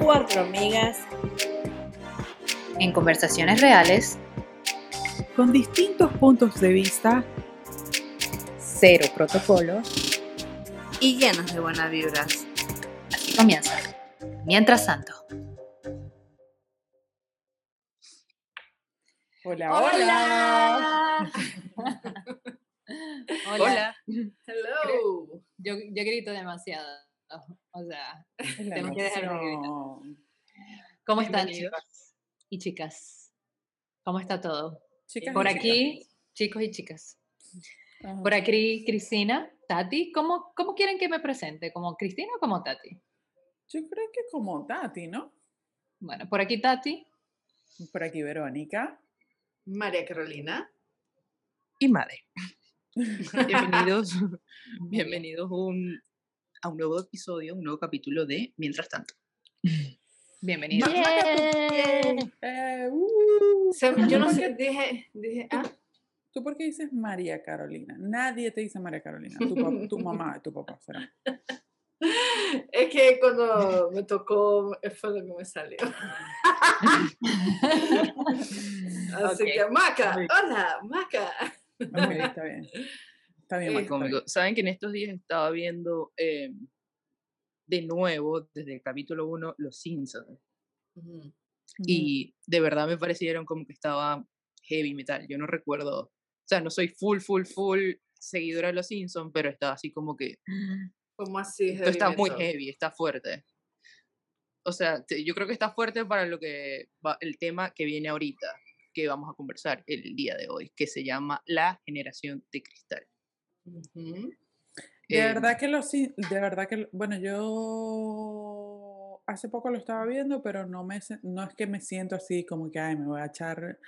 Cuatro amigas En conversaciones reales, con distintos puntos de vista cero protocolos, y llenos de buenas vibras. así comienza. Mientras tanto, Hola, hola. hola. Hello. Yo, yo grito demasiado. O sea, tengo que dejar de gritar. ¿Cómo están chicos y chicas? ¿Cómo está todo? Chicas Por aquí, chicos y chicas. Ajá. Por aquí, Cristina, Tati. ¿Cómo, ¿Cómo quieren que me presente? ¿Como Cristina o como Tati? Yo creo que como Tati, ¿no? Bueno, por aquí Tati. Por aquí Verónica. María Carolina. y madre. Bienvenidos, bienvenidos un- a un nuevo episodio, un nuevo capítulo de Mientras tanto. Maca, Eh, uh. Se- yo no ¿Por sé, dije, dije, ah, ¿Tú por qué dices María Carolina? Nadie te dice María Carolina. Tu, mamá tu papá será. es que cuando me tocó fue lo que me salió. Así que, Maca, hola, Maca. Está bien. Está bien, Eh, está bien. Saben que en estos días estaba viendo eh, de nuevo, desde el capítulo 1, Los Simpsons. Y de verdad me parecieron como que estaba heavy metal. Yo no recuerdo, o sea, no soy full, full, full seguidora de Los Simpsons, pero estaba así como que ¿Cómo así? Esto está muy heavy, está fuerte. O sea, te- yo creo que está fuerte para lo que va, el tema que viene ahorita, que vamos a conversar el día de hoy, que se llama la generación de cristal. Ujú. De Eh, verdad que lo sí, de verdad que, bueno, yo hace poco lo estaba viendo, pero no me, no es que me siento así como que, ay, me voy a echar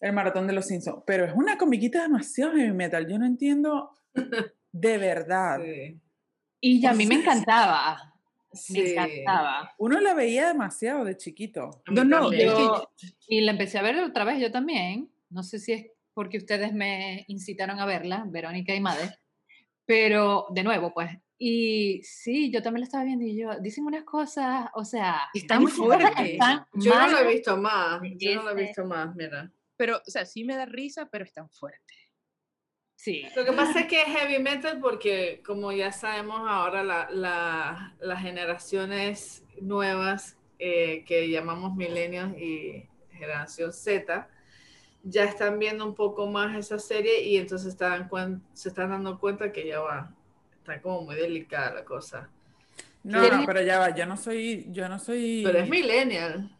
el maratón de los Simpsons, pero es una comiquita demasiado heavy metal, yo no entiendo de verdad. Sí. Y a mí me Sí, sí. Me encantaba. Uno la veía demasiado de chiquito. No, no, Yo- y la empecé a ver otra vez yo también. No sé si es porque ustedes me incitaron a verla, Verónica y Made. Pero de nuevo, pues. Y sí, yo también la estaba viendo y yo, dicen unas cosas, o sea, Está muy fuerte. están Yo no lo mal. he visto más. Yo no lo he visto más, mira. Pero, o sea, sí me da risa, pero es tan fuerte. Sí, Lo que pasa es que es heavy metal porque, como ya sabemos ahora, la- la- las generaciones nuevas eh, que llamamos millennials y generación Z ya están viendo un poco más esa serie y entonces están cuen- se están dando cuenta que ya va, está como muy delicada la cosa. No, ¿Quieres- no, pero ya va, yo no soy, yo no soy, Pero es millennial.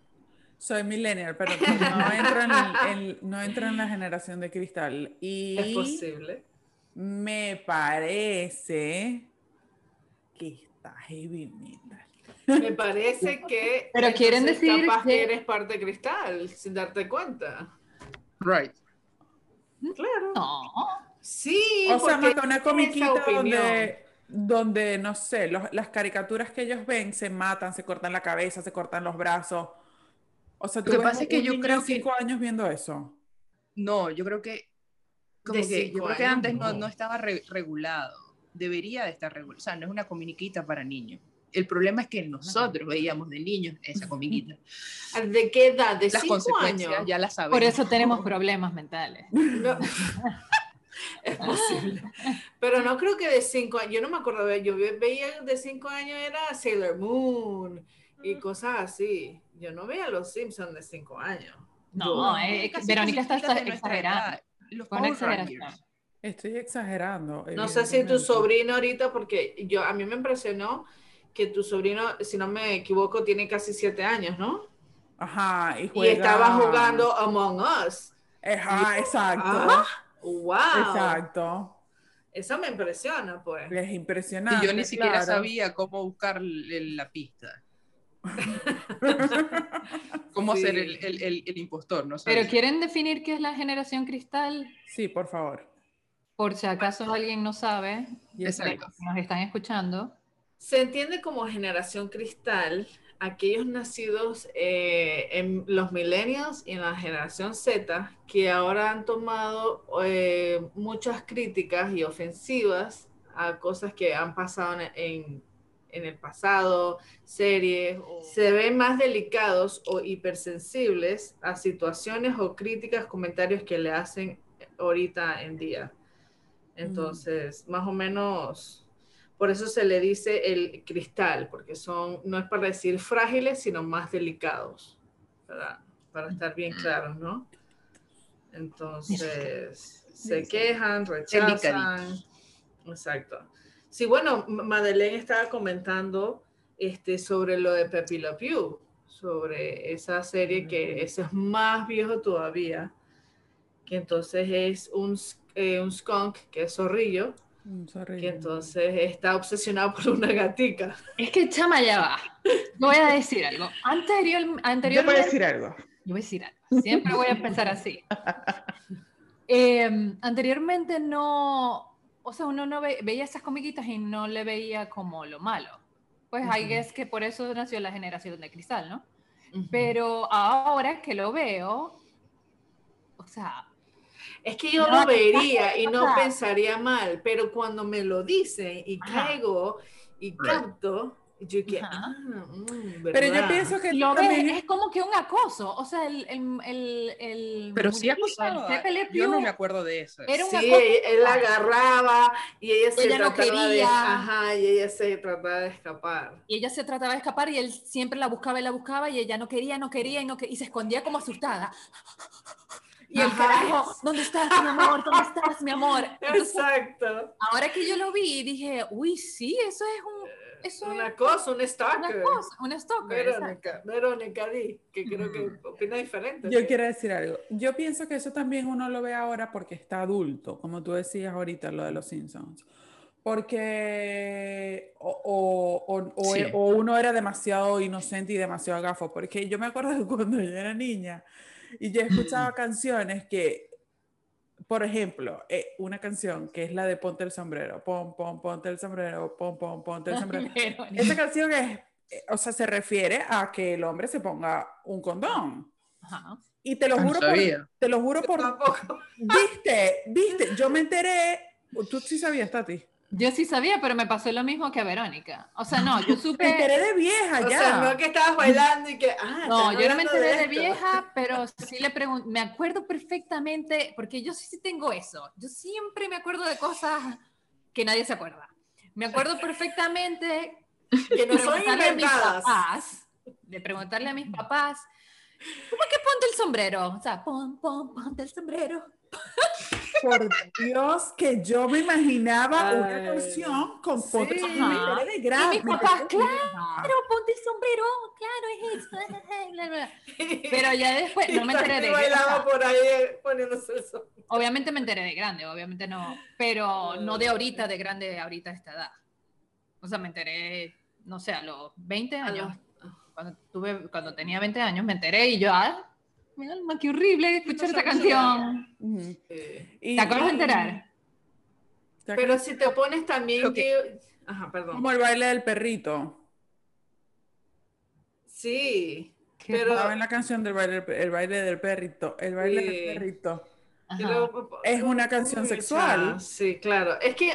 Soy millennial, pero no entro en, el- en- no entro en la generación de cristal. Y Es posible. me parece que está heavy metal. Me parece que. Pero quieren decir Capaz que- que eres parte de cristal sin darte cuenta. Right. Claro. no. Sí, O sea, Maca, una comiquita donde, donde, no sé, los- las caricaturas que ellos ven se matan, se cortan la cabeza, se cortan los brazos. O sea, tú que ves pasa es que yo creo de que- cinco años viendo eso. No, yo creo que, como De que, yo cinco creo que antes no, no. estaba re- regulado. Debería de estar regulado. O sea, no es una comiquita para niños. El problema es que nosotros veíamos de niños esa comiquita. ¿De qué edad? ¿De Las cinco consecuencias años? ya las sabemos. Por eso tenemos problemas mentales. No. es posible. Pero no creo que de cinco años. Yo no me acuerdo. de- Yo ve- veía de cinco años era Sailor Moon y cosas así. Yo no veía los Simpsons de cinco años. No, eh, Casi Verónica está exagerando. Los exageración. Estoy exagerando. No sé si tu sobrino ahorita, porque yo a mí me impresionó que tu sobrino, si no me equivoco, tiene casi siete años, ¿no? Ajá, y Y juega... estaba jugando Among Us. Ajá, exacto. Ah, wow. Exacto. Eso me impresiona, pues. Es impresionante. Y yo ni siquiera claro. sabía cómo buscar la pista. Cómo Sí. ser el, el- el- el impostor, ¿no? Pero. ¿quieren definir qué es la generación cristal? Sí, por favor. Por si acaso alguien no sabe, Y Exacto. nos están escuchando. Se entiende como generación cristal aquellos nacidos eh, en los millennials y en la generación Z, que ahora han tomado eh, muchas críticas y ofensivas a cosas que han pasado en, en, en el pasado, series, o se ven más delicados o hipersensibles a situaciones o críticas, comentarios que le hacen ahorita en día. Entonces, más o menos por eso se le dice el cristal, porque son, no es para decir frágiles, sino más delicados, para, para estar bien claros, ¿no? Entonces, se quejan, rechazan. Exacto. Sí, bueno, Madeleine estaba comentando este, sobre lo de Pepi Le Pew, sobre esa serie que ese es más viejo todavía, que entonces es un, eh, un skunk, que es zorrillo, que entonces está obsesionado por una gatica. Es que chama ya va. voy a decir algo. Anterior, anteriormente. Yo voy a decir algo. Yo voy a decir algo. Siempre voy a pensar así. Em, anteriormente no, o sea, uno no veía esas comiquitas y no le veía como lo malo. Pues hay que es que por eso nació la generación de cristal, ¿no? Pero ahora que lo veo, o sea, es que yo lo vería y no pensaría mal, pero cuando me lo dicen y caigo y capto, yo que, ah, mm, pero yo pienso que lo también... es como que un acoso, o sea, el... el, el, el pero sí acosaba, yo no me acuerdo de eso. Era un sí, él la agarraba y ella se ella trataba no quería. de... Ajá, y ella se trataba de escapar. Y ella se trataba de escapar y él siempre la buscaba y la buscaba y ella no quería, no quería y, no quería, y se escondía como asustada. Y el carajo, ¿dónde estás, mi amor? ¿Dónde estás, mi amor? Exacto. Ahora que yo lo vi, dije, uy, sí, eso es un... Eso una es, cosa, un stalker. Una cosa, un stalker. Verónica, Verónica Di, que creo que opina diferente. Yo quiero decir algo. Yo pienso que eso también uno lo ve ahora porque está adulto, como tú decías ahorita, lo de los Simpsons. Porque o, o, o, o, uno era demasiado inocente y demasiado gafo. Porque yo me acuerdo de cuando yo era niña, y yo he escuchado canciones que, por ejemplo, eh, una canción que es la de Ponte el sombrero, pon, pon, ponte el sombrero, pon, pon, ponte el sombrero. Esa canción es, eh, o sea, se refiere a que el hombre se ponga un condón. Y te lo juro por, te lo juro por, viste, viste, yo me enteré, tú sí sabías, Tati. Yo sí sabía, pero me pasó lo mismo que a Verónica. O sea, no, yo supe. Me enteré de vieja ya. O sea, no que estabas bailando y que. Ah, no, yo no me enteré de, vieja, pero sí le pregunto. Me acuerdo perfectamente, porque yo sí tengo eso. Yo siempre me acuerdo de cosas que nadie se acuerda. Me acuerdo perfectamente que no son a mis papás, de preguntarle a mis papás, ¿cómo que ponte el sombrero? O sea, pon, pon, ponte el sombrero por Dios, que yo me imaginaba una canción con ponte sí. de grande. Y mis papás, claro, ponte el sombrero, claro, es eso. Pero ya después no me enteré de bailaba por ahí poniéndose eso. Obviamente me enteré de grande, obviamente no, pero no de ahorita, de grande, ahorita a esta edad. O sea, me enteré, no sé, a los 20 años. Cuando, tuve, cuando tenía 20 años me enteré y yo, ah, mi alma, qué horrible escuchar esta canción. ¿Te acabas de enterar? Pero si te pones también que... Ajá, perdón. Como el baile del perrito. Sí. Pero... Estaba en la canción del baile, el baile del perrito. El baile del perrito es una canción sexual. Sí, claro. Es que,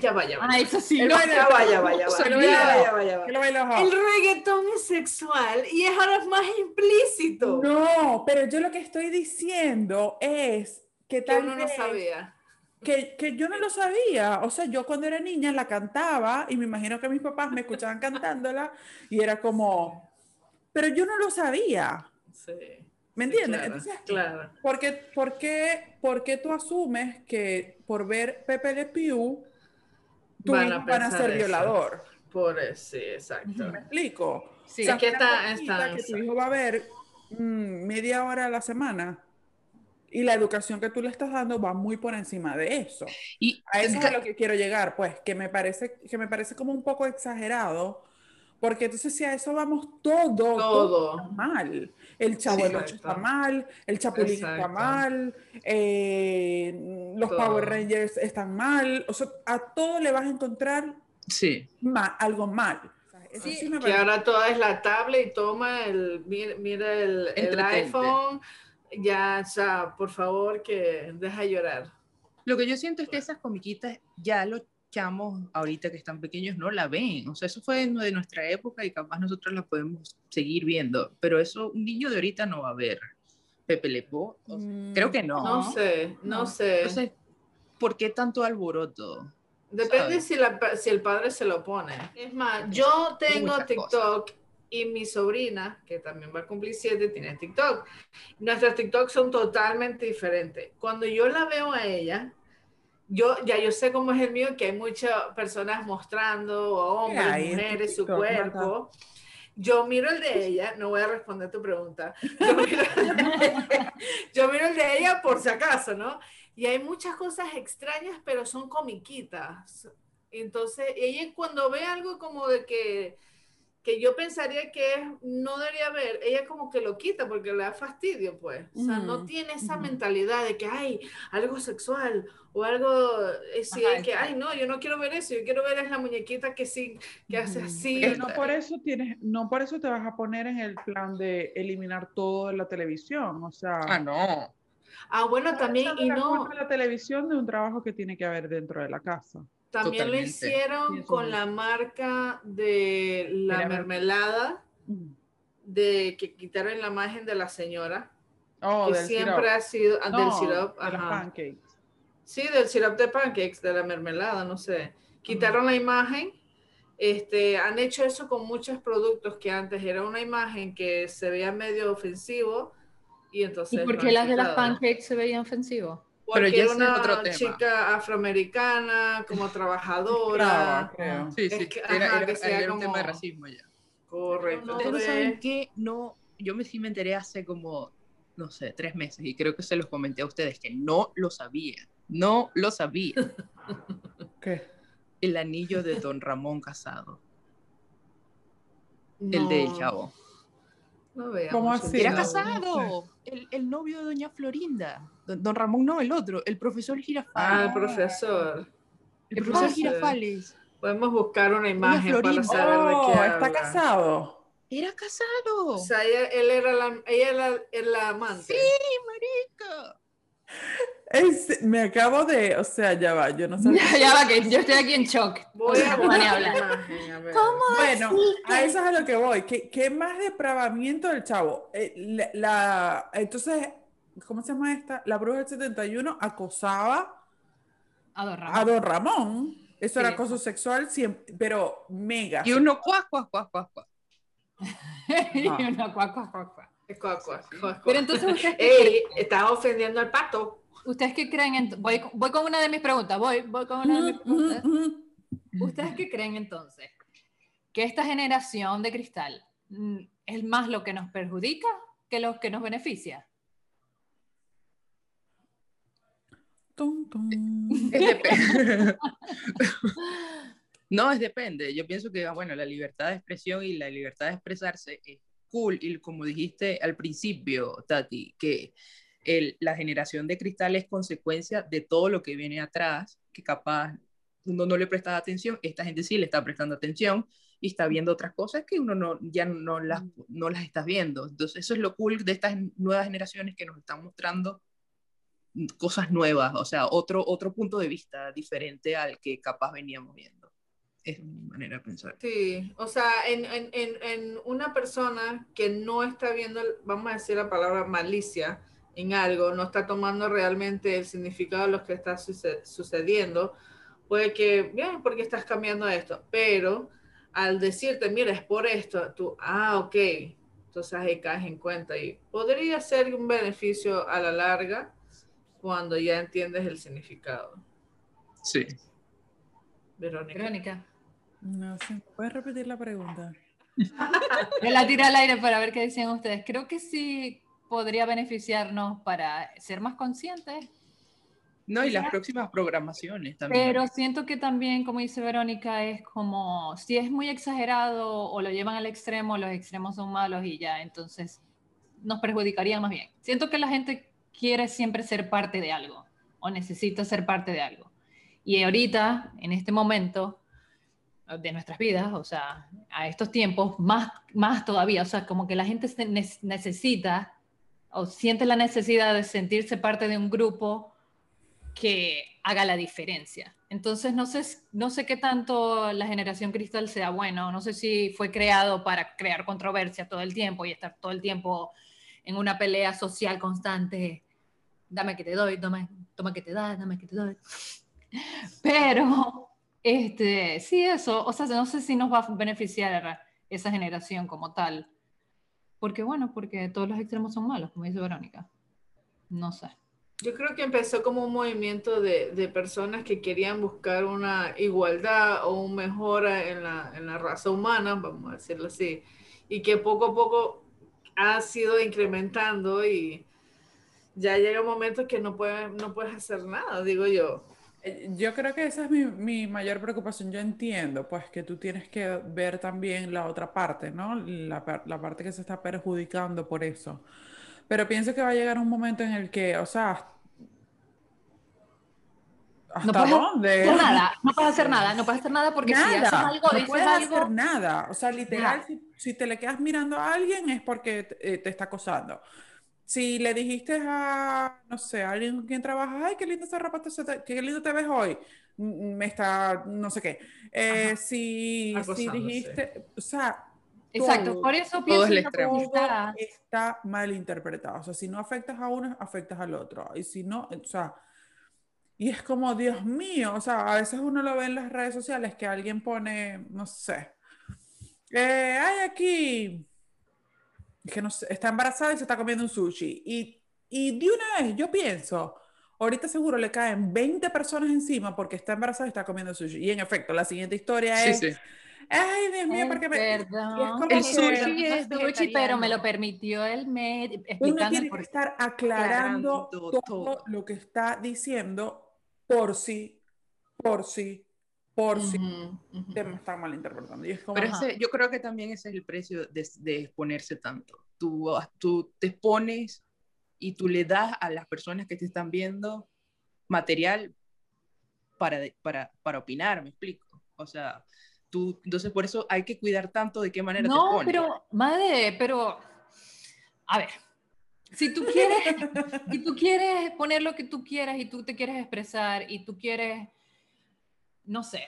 ya vaya. Ah, eso sí. El ya vaya, vaya, vaya. El reggaetón es sexual y es ahora más implícito. No, pero yo lo que estoy diciendo es que tal que uno no sabía. Que, que, yo no lo sabía. O sea, yo cuando era niña la cantaba y me imagino que mis papás me escuchaban cantándola y era como, pero yo no lo sabía. Sí. ¿Me entiendes? Entonces, claro. ¿por qué, por, qué, ¿por qué, tú asumes que por ver Pepe Le Pew, tú van a, van a ser violador? Por eso, sí, exacto. ¿Me explico? Sí, es que está, está que tu hijo va a ver mm, media hora a la semana y la educación que tú le estás dando va muy por encima de eso. Y a eso es a lo que quiero llegar, pues, que me parece, que me parece como un poco exagerado, porque entonces si a eso vamos todo, todo, mal. El Chavo del está mal, el Chapulín está mal, eh, los Power Rangers están mal. O sea, a todo le vas a encontrar sí. algo mal. Sí, sí Que ahora toda es la tablet y toma el, mira, mira el, el iPhone. Ya, o sea, por favor, que deja llorar. Lo que yo siento es que esas comiquitas ya los chamos ahorita que están pequeños no la ven. O sea, eso fue de nuestra época y capaz nosotros la podemos seguir viendo. Pero eso un niño de ahorita no va a ver. Pepe Le Pew, o sea, Mm, creo que no. No, sé, no, no. sé. Entonces, ¿por qué tanto alboroto? Depende ¿sabes? si, la si el padre se lo pone. Es más, yo tengo Muchas TikTok y mi sobrina, que también va a cumplir siete, tiene TikTok. Nuestras TikTok son totalmente diferentes. Cuando yo la veo a ella, yo ya yo sé cómo es el mío, que hay muchas personas mostrando, hombres, mujeres, su cuerpo. Yo miro el de ella, no voy a responder tu pregunta. Yo miro, yo miro el de ella por si acaso, ¿no? Y hay muchas cosas extrañas, pero son comiquitas. Entonces, ella cuando ve algo como de que, que yo pensaría que es- no debería ver, ella como que lo quita porque le da fastidio, pues. O sea, no tiene esa mentalidad de que hay algo sexual o algo así, Ajá, que, exacto. ay, no, yo no quiero ver eso, yo quiero ver es la muñequita que sí, que hace así. Pero no por eso tienes, no por eso te vas a poner en el plan de eliminar todo de la televisión. O sea, Ah, no. Ah, bueno, no también, y la no, la televisión de un trabajo que tiene que haber dentro de la casa. También lo Totalmente. hicieron Pienso con la marca de la Mira, mermelada, Mm. de que quitaron la imagen de la señora, Oh, que del siempre syrup. ha sido, ah, del No, syrup, de ajá. pancakes. Sí, del syrup de pancakes, de la mermelada, no sé. Quitaron la imagen. Este, han hecho eso con muchos productos que antes era una imagen que se veía medio ofensivo y entonces ¿Y por lo qué las de las pancakes se veían ofensivos? Porque Pero ya ese es una otro tema. chica afroamericana, como trabajadora. Creo. Sí, Es sí. que, era, ajá, era- que sea era un tema de como- racismo ya. Correcto. Ustedes no saben que no, yo me sí me enteré hace como, no sé, tres meses y creo que se los comenté a ustedes que no lo sabía, no lo sabía. ¿Qué? El anillo de Don Ramón Casado, el del no, chavo. No veamos ¿Cómo el así? Era casado, el, el novio de Doña Florinda. Don, don Ramón no, el otro, el profesor Ah, Girafales. el profesor. el ¿qué profesor pasa? Girafales. Podemos buscar una imagen para saber de qué Oh, está habla. casado. Era casado. O sea, ella, él era la, ella era, era la amante. Sí, marica. Es- me acabo de, o sea, ya va, yo no sé. Ya, ya va, que yo estoy aquí en shock. Voy a van a hablar. ver. Bueno, a eso es a lo que voy. ¿Qué, qué más depravamiento del chavo? Eh, la, la- entonces, ¿cómo se llama esta? La bruja del 71 acosaba a Don Ramón. Eso era acoso sexual, siempre, pero mega. Y uno cuas, cuas, cuas, cuas, cuas. y cuac, cuac. Cuac, cuac, cuac, cuac. Pero entonces, ¿ustedes qué Ey, estás ofendiendo al pato. ¿Ustedes qué creen? ent- voy, con- voy con una de mis preguntas. Voy, voy con una de mis preguntas. ¿Ustedes qué creen entonces? ¿Que esta generación de cristal mm, es más lo que nos perjudica que lo que nos beneficia? Tum, tum. Es dep- no, es depende. Yo pienso que, ah, bueno, la libertad de expresión y la libertad de expresarse es cool. Y como dijiste al principio, Tati, que el- la generación de cristal es consecuencia de todo lo que viene atrás, que capaz uno no le presta atención, esta gente sí le está prestando atención y está viendo otras cosas que uno no, ya no las, no las está viendo. Entonces, eso es lo cool de estas nuevas generaciones que nos están mostrando cosas nuevas, o sea, otro, otro punto de vista diferente al que capaz veníamos viendo. Es mi manera de pensar. Sí, o sea, en, en, en, una persona que no está viendo, vamos a decir la palabra malicia en algo, no está tomando realmente el significado de lo que está suce- sucediendo, puede que, bien, porque estás cambiando esto, pero al decirte, mira, es por esto, tú, ah, ok, entonces ahí caes en cuenta y podría ser un beneficio a la larga cuando ya entiendes el significado. Sí. Verónica. Verónica. No sé, ¿puedes repetir la pregunta? Yo la tiré al aire para ver qué decían ustedes. Creo que sí podría beneficiarnos para ser más conscientes, No, y las próximas programaciones también. pero siento que también, como dice Verónica, es como si es muy exagerado o lo llevan al extremo, los extremos son malos y ya, entonces nos perjudicaría más bien. Siento que la gente quiere siempre ser parte de algo o necesita ser parte de algo. Y ahorita, en este momento, de nuestras vidas, o sea, a estos tiempos, más, más todavía, o sea, como que la gente se necesita o siente la necesidad de sentirse parte de un grupo que haga la diferencia. Entonces, no sé, no sé qué tanto la generación cristal sea bueno, no sé si fue creado para crear controversia todo el tiempo y estar todo el tiempo en una pelea social constante, dame que te doy, toma, toma que te da, dame que te doy. Pero, este, sí, eso, o sea, no sé si nos va a beneficiar esa generación como tal. Porque, bueno, porque todos los extremos son malos, como dice Verónica. No sé. Yo creo que empezó como un movimiento de, de, personas que querían buscar una igualdad o un mejora en la, en la, raza humana, vamos a decirlo así, y que poco a poco ha sido incrementando y ya llega un momento que no, puede, no puedes hacer nada, digo yo. Eh, yo creo que esa es mi, mi, mayor preocupación. Yo entiendo, pues, que tú tienes que ver también la otra parte, ¿no? La, la parte que se está perjudicando por eso. Pero pienso que va a llegar un momento en el que, o sea, ¿hasta no puedes dónde? Hacer nada, no puedes hacer nada, no puedes hacer nada porque si haces algo, no puedes hacer nada. O sea, literal, si, si, te le quedas mirando a alguien es porque te, eh, te, está acosando. Si le dijiste a, no sé, a alguien con quien trabajas, ay, qué lindo ese ropa, qué lindo te ves hoy, me está, no sé qué. Eh, si, si dijiste, o sea, Exacto, por eso pienso que está... está mal interpretado. O sea, si no afectas a uno, afectas al otro. Y si no, o sea, y es como, Dios mío, o sea, a veces uno lo ve en las redes sociales que alguien pone, no sé, eh, hay aquí, que no sé, está embarazada y se está comiendo un sushi. Y, y de una vez yo pienso, ahorita seguro le caen 20 personas encima porque está embarazada y está comiendo sushi. Y en efecto, la siguiente historia es... Sí Ay, Dios mío, porque me. el sushi es sushi, pero me lo permitió el médico. Uno tiene que estar aclarando todo, lo que está diciendo por sí, por sí, por sí. Te me están malinterpretando. Y es como, pero ese, yo creo que también ese es el precio de, de exponerse tanto. Tú, tú te expones y tú le das a las personas que te están viendo material para, para, para opinar, me explico. O sea, tú, entonces por eso hay que cuidar tanto de qué manera no, te pones. pero, madre, pero, a ver, si tú quieres, si tú quieres poner lo que tú quieras y tú te quieres expresar y tú quieres, no sé,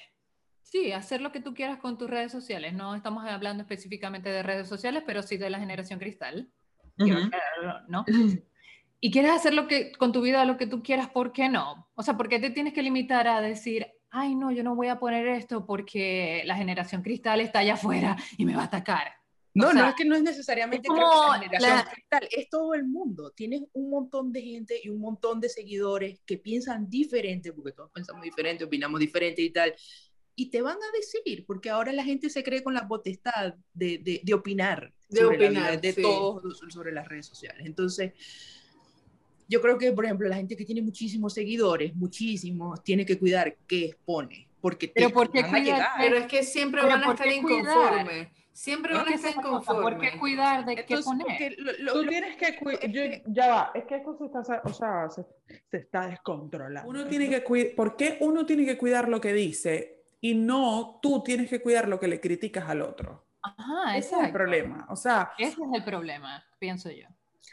sí, hacer lo que tú quieras con tus redes sociales. No estamos hablando específicamente de redes sociales, pero sí de la generación cristal. ¿no? y quieres hacer lo que, con tu vida lo que tú quieras, ¿por qué no? O sea, ¿por qué te tienes que limitar a decir, ay, no, yo no voy a poner esto porque la generación cristal está allá afuera y me va a atacar. No, no es que no es necesariamente la generación cristal, es todo el mundo. Tienes un montón de gente y un montón de seguidores que piensan diferente, porque todos pensamos diferente, opinamos diferente y tal. Y te van a decir, porque ahora la gente se cree con la potestad de, de, de opinar, de, sobre opinar, de todos sobre las redes sociales. Entonces, yo creo que, por ejemplo, la gente que tiene muchísimos seguidores, muchísimos, tiene que cuidar qué expone, porque te pero porque van a llegar. Pero es que siempre van a estar inconformes. Siempre van a estar inconformes. ¿Por qué cuidar de qué poner? Tú tienes que cuidar, ya va, es que esto se está, o sea, se, se está descontrolando. Uno tiene que cuidar, ¿por qué uno tiene que cuidar lo que dice y no tú tienes que cuidar lo que le criticas al otro? Ajá, ese es el problema, o sea. Ese es el problema, pienso yo.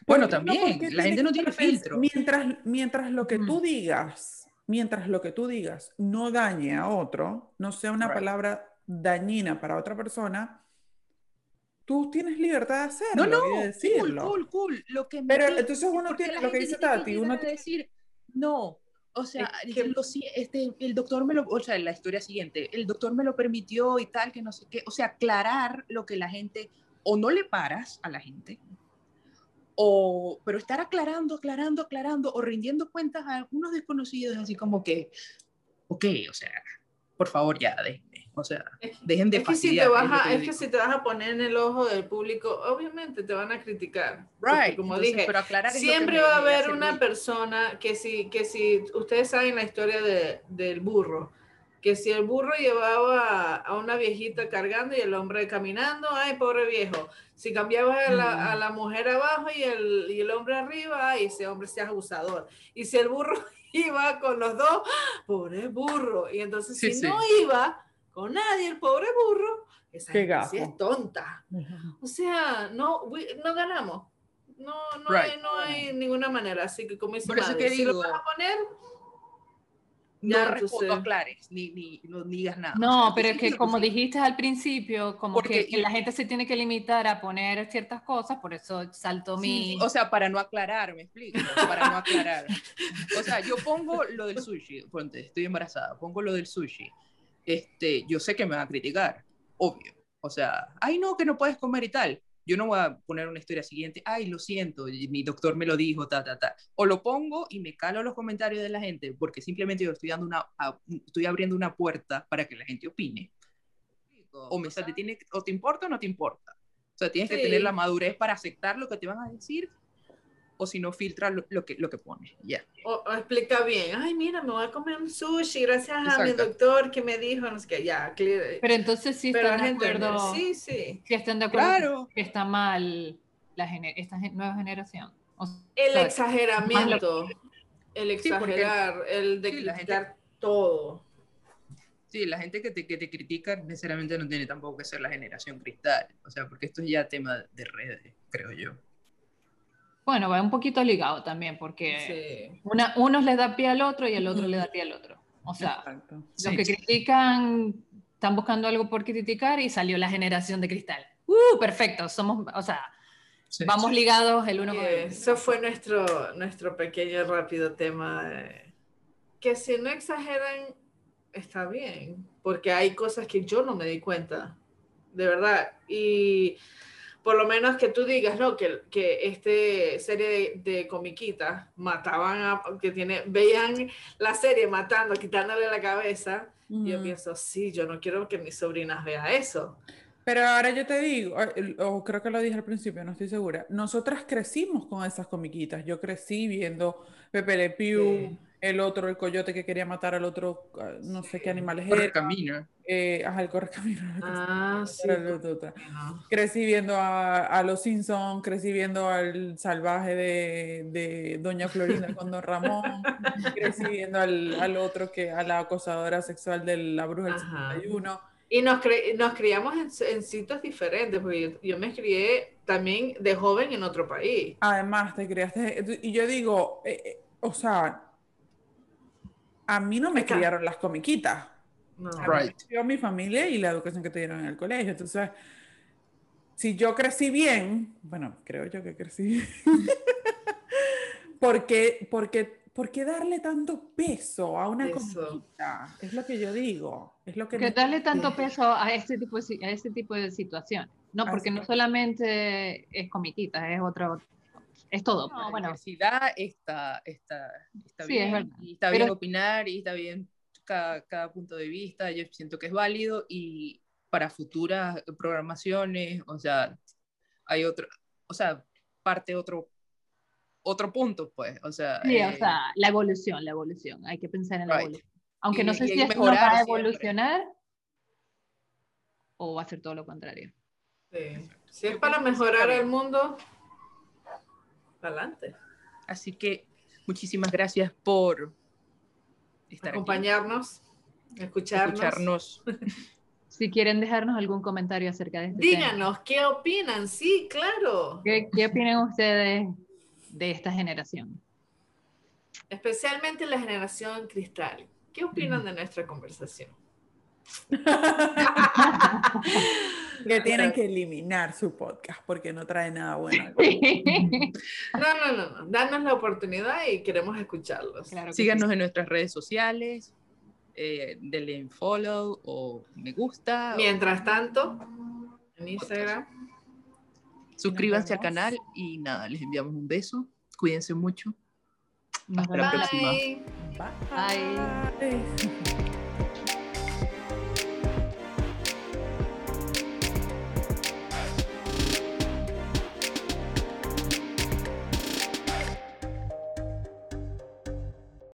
Bueno, también, la gente no tiene filtro. Mientras, mientras lo que tú digas, mientras lo que tú digas no dañe a otro, no sea una palabra dañina para otra persona, tú tienes libertad de hacerlo no, no, y de decirlo. Cool, cool, cool. Lo que Pero entonces uno tiene, lo que dice Tati, uno tiene que decir, no, o sea, que, este, el doctor me lo, o sea, la historia siguiente, el doctor me lo permitió y tal, que no sé qué, o sea, aclarar lo que la gente, o no le paras a la gente, o, pero estar aclarando, aclarando, aclarando, o rindiendo cuentas a algunos desconocidos, así como que, ok, o sea, por favor ya, déjenme, o sea, dejen de es que, si te vas a, es que si te vas a poner en el ojo del público, obviamente te van a criticar. Right. como dije, pero aclarar siempre va a haber una persona que si, que si ustedes saben la historia de, del burro, que si el burro llevaba a una viejita cargando y el hombre caminando, ay, pobre viejo. Si cambiaba a la, a la mujer abajo y el, y el, hombre arriba, ay, ese hombre se abusador. Y si el burro iba con los dos, pobre burro. Y entonces si no iba con nadie, el pobre burro. Esa Qué gente sí gafo. es tonta. O sea, no, we- no ganamos. No, no, hay, Right. no hay ninguna manera. Así que como dice Por eso madre, que si lo digo- vas a poner, No Ya, respondo entonces- aclares, ni, ni, no digas nada. No, O sea, pero es sí, que sí, como sí. dijiste al principio, como Porque- que, la gente se tiene que limitar a poner ciertas cosas, por eso saltó mi... O sea, para no aclarar, me explico, para no aclarar. O sea, yo pongo lo del sushi, ponte, estoy embarazada, pongo lo del sushi. Este, yo sé que me van a criticar, obvio. O sea, ay no, que no puedes comer y tal. Yo no voy a poner una historia siguiente, ay, lo siento, mi doctor me lo dijo, ta, ta, ta. O lo pongo y me calo los comentarios de la gente, porque simplemente yo estoy, dando una, a- estoy abriendo una puerta para que la gente opine. O, me, te tiene, o te importa o no te importa. O sea, tienes que Sí. tener la madurez para aceptar lo que te van a decir, o si no, filtra lo, lo que, lo que pones. Ya. o, o explica bien. Ay, mira, me voy a comer un sushi gracias a mi Exacto. doctor que me dijo, no sé qué, ya, clear. Pero entonces sí Pero están de acuerdo, sí, sí. sí están de acuerdo Claro. que está mal la gener- esta gen- nueva generación. O El sea, exageramiento, el Sí, porque- exagerar, el de sí, la gente- criticar todo. Sí, la gente que te, que te critica necesariamente no tiene tampoco que ser la generación cristal. O sea, porque esto es ya tema de redes, creo yo. Bueno, va un poquito ligado también, porque Sí. una, unos les da pie al otro y el otro le da pie al otro. O sea, Exacto. los que critican están buscando algo por criticar y salió la generación de cristal. ¡Uh! Perfecto, somos, o sea, Sí, vamos sí. ligados el uno con el otro. eso fue nuestro, nuestro pequeño rápido tema. de- que si no exageran, está bien, porque hay cosas que yo no me di cuenta, de verdad. Y por lo menos que tú digas, ¿no? Que, que este serie de, de comiquitas mataban a, que tiene, veían la serie matando, quitándole la cabeza. Y yo pienso, sí, yo no quiero que mis sobrinas vean eso. Pero ahora yo te digo, o creo que lo dije al principio, no estoy segura. Nosotras crecimos con esas comiquitas. Yo crecí viendo Pepe Le Pew, Sí. El otro, el coyote que quería matar al otro, ah, no sé qué animales Corre era. camino. Eh, ajá, el correcamino. Ah, sí. Crecí viendo a, a los Simpsons, crecí viendo al salvaje de, de Doña Florinda con Don Ramón, crecí viendo al, al otro que, a la acosadora sexual de la bruja del Ajá. 71. Y nos, cre- nos criamos en, en sitios diferentes, porque yo, yo me crié también de joven en otro país. Además, te criaste. Y yo digo, eh, eh, o sea, a mí no me Acá. criaron las comiquitas. No. A mí me Right. crió mi familia y la educación que te dieron en el colegio. Entonces, si yo crecí bien, bueno, creo yo que crecí bien. ¿Por qué, por qué- por qué darle tanto peso a una comiquita? Es lo que yo digo. Es lo que darle tanto peso a este tipo de, a este tipo de situaciones. No, porque Así no es. solamente es comiquitas, es otro, es todo. No, la bueno, diversidad está, está, está Sí, es bien. verdad. Y está Pero- bien opinar y está bien cada, cada punto de vista. Yo siento que es válido y para futuras programaciones, o sea, hay otro, o sea, parte otro, otro punto, pues. O sea, sí, o eh, sea, la evolución, la evolución, hay que pensar en la Right. evolución. Aunque Y- no sé si esto va a siempre. evolucionar o va a ser todo lo contrario. Sí. Si es para mejorar el mundo, adelante. Así que muchísimas gracias por estar aquí, Acompañarnos, escucharnos. escucharnos. Si quieren dejarnos algún comentario acerca de este tema. Díganos, ¿qué opinan? Sí, claro. ¿Qué, qué opinan ustedes de esta generación? Especialmente la generación cristal. ¿Qué opinan de nuestra conversación? que tienen que eliminar su podcast porque no trae nada bueno. No, no, no, no. Danos la oportunidad y queremos escucharlos. Claro que Síganos sí. en nuestras redes sociales, eh, denle en follow o me gusta. o Mientras tanto, en Instagram. suscríbanse al canal y nada, les enviamos un beso. Cuídense mucho. Nos Hasta la vemos. próxima. Bye. Bye.